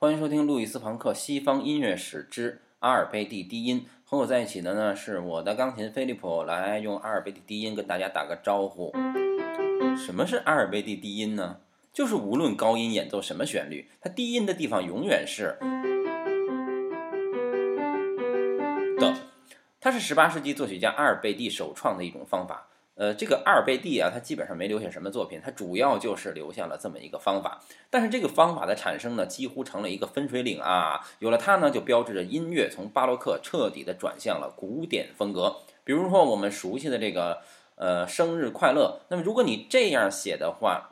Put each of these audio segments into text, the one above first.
欢迎收听路易斯·庞克《西方音乐史之阿尔卑蒂低音》。和我在一起的呢是我的钢琴菲利普，来用阿尔卑蒂低音跟大家打个招呼。什么是阿尔卑蒂低音呢？就是无论高音演奏什么旋律，它低音的地方永远是的。它是18世纪作曲家阿尔贝蒂首创的一种方法。呃，这个阿尔贝蒂啊，他基本上没留下什么作品，他主要就是留下了这么一个方法。但是这个方法的产生呢，几乎成了一个分水岭啊。有了它呢，就标志着音乐从巴洛克彻底的转向了古典风格。比如说我们熟悉的这个呃生日快乐，那么如果你这样写的话。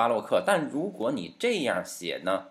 巴洛克，但如果你这样写呢，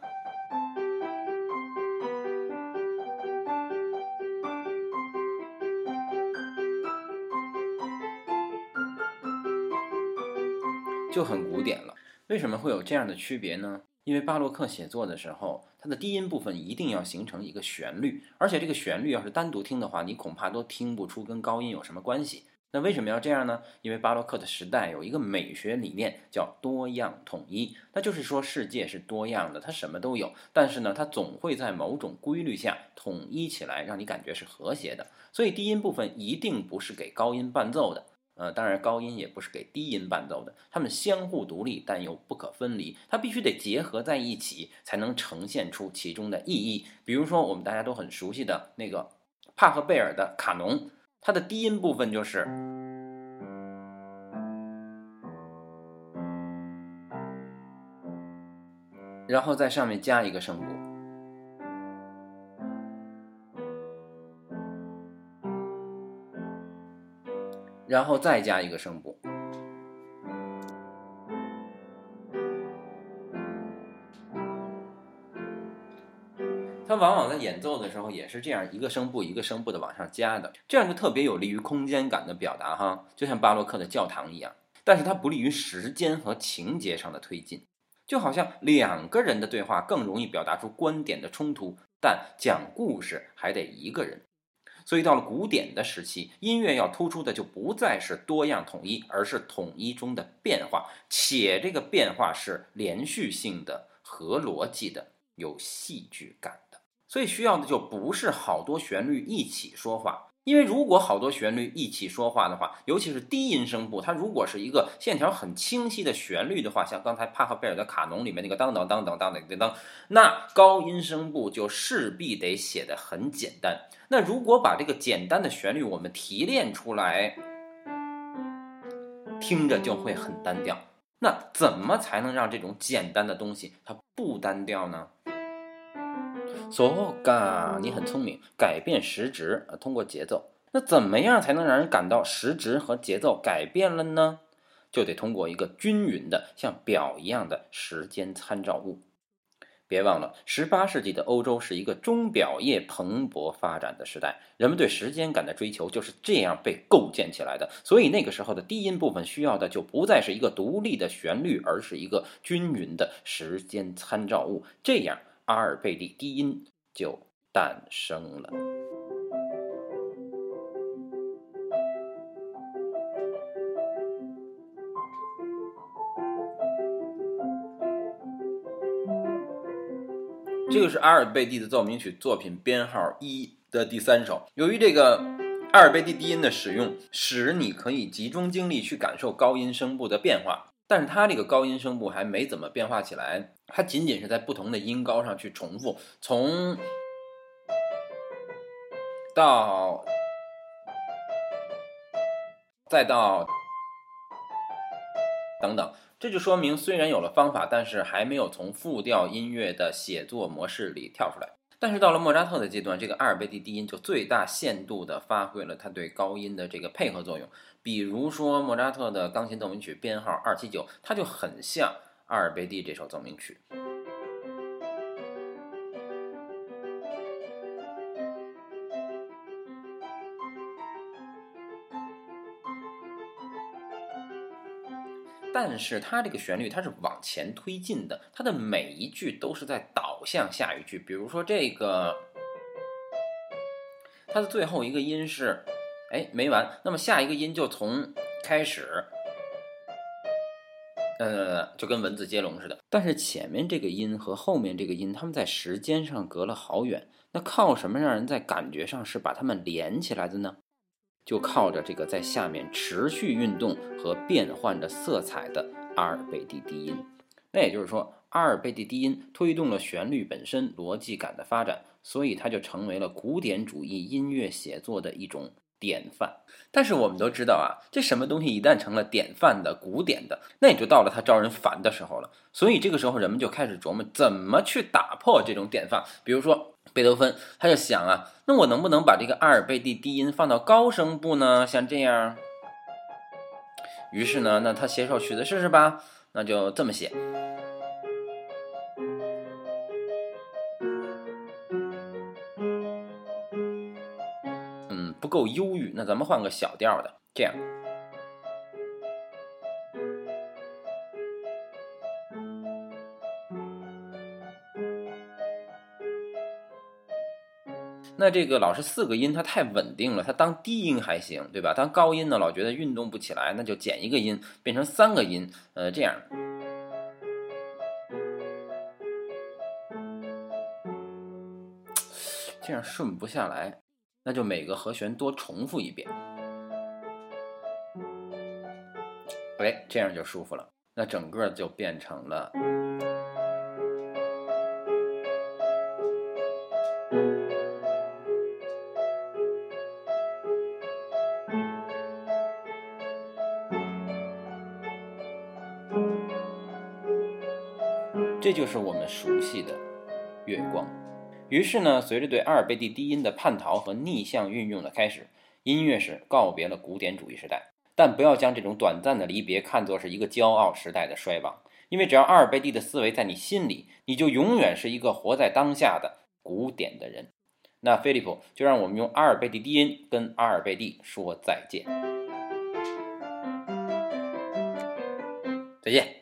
就很古典了。为什么会有这样的区别呢？因为巴洛克写作的时候，它的低音部分一定要形成一个旋律，而且这个旋律要是单独听的话，你恐怕都听不出跟高音有什么关系。那为什么要这样呢？因为巴洛克的时代有一个美学理念叫多样统一，那就是说世界是多样的，它什么都有，但是呢，它总会在某种规律下统一起来，让你感觉是和谐的。所以低音部分一定不是给高音伴奏的，呃，当然高音也不是给低音伴奏的，它们相互独立但又不可分离，它必须得结合在一起，才能呈现出其中的意义。比如说我们大家都很熟悉的那个帕赫贝尔的卡农。它的低音部分就是，然后在上面加一个声部，然后再加一个声部。它往往在演奏的时候也是这样一个声部一个声部的往上加的，这样就特别有利于空间感的表达哈，就像巴洛克的教堂一样。但是它不利于时间和情节上的推进，就好像两个人的对话更容易表达出观点的冲突，但讲故事还得一个人。所以到了古典的时期，音乐要突出的就不再是多样统一，而是统一中的变化，且这个变化是连续性的、合逻辑的、有戏剧感。所以需要的就不是好多旋律一起说话，因为如果好多旋律一起说话的话，尤其是低音声部，它如果是一个线条很清晰的旋律的话，像刚才帕赫贝尔的卡农里面那个当当当当当当当，那高音声部就势必得写的很简单。那如果把这个简单的旋律我们提炼出来，听着就会很单调。那怎么才能让这种简单的东西它不单调呢？so ga，你很聪明，改变时值，通过节奏。那怎么样才能让人感到时值和节奏改变了呢？就得通过一个均匀的像表一样的时间参照物。别忘了，十八世纪的欧洲是一个钟表业蓬勃发展的时代，人们对时间感的追求就是这样被构建起来的。所以那个时候的低音部分需要的就不再是一个独立的旋律，而是一个均匀的时间参照物。这样。阿尔贝蒂低音就诞生了。这个是阿尔贝蒂的奏鸣曲作品编号一的第三首。由于这个阿尔贝蒂低音的使用，使你可以集中精力去感受高音声部的变化。但是它这个高音声部还没怎么变化起来，它仅仅是在不同的音高上去重复，从到再到等等，这就说明虽然有了方法，但是还没有从复调音乐的写作模式里跳出来。但是到了莫扎特的阶段，这个阿尔贝蒂低音就最大限度地发挥了它对高音的这个配合作用。比如说莫扎特的钢琴奏鸣曲编号二七九，它就很像阿尔贝蒂这首奏鸣曲。但是它这个旋律它是往前推进的，它的每一句都是在导向下一句。比如说这个。它的最后一个音是，哎，没完，那么下一个音就从开始，呃，就跟文字接龙似的。但是前面这个音和后面这个音，它们在时间上隔了好远，那靠什么让人在感觉上是把它们连起来的呢？就靠着这个在下面持续运动和变换着色彩的阿尔贝蒂低音。那也就是说，阿尔贝蒂低音推动了旋律本身逻辑感的发展，所以它就成为了古典主义音乐写作的一种典范。但是我们都知道啊，这什么东西一旦成了典范的、古典的，那也就到了它招人烦的时候了。所以这个时候，人们就开始琢磨怎么去打破这种典范。比如说。贝多芬他就想啊，那我能不能把这个阿尔贝蒂低音放到高声部呢？像这样。于是呢，那他写首曲子试试吧。那就这么写。嗯，不够忧郁，那咱们换个小调的，这样。那这个老是四个音，它太稳定了。它当低音还行，对吧？当高音呢，老觉得运动不起来，那就减一个音，变成三个音。呃，这样，这样顺不下来，那就每个和弦多重复一遍。哎，这样就舒服了。那整个就变成了。这就是我们熟悉的月光。于是呢，随着对阿尔贝蒂低音的叛逃和逆向运用的开始，音乐史告别了古典主义时代。但不要将这种短暂的离别看作是一个骄傲时代的衰亡，因为只要阿尔贝蒂的思维在你心里，你就永远是一个活在当下的古典的人。那菲利普就让我们用阿尔贝蒂低音跟阿尔贝蒂说再见。再见。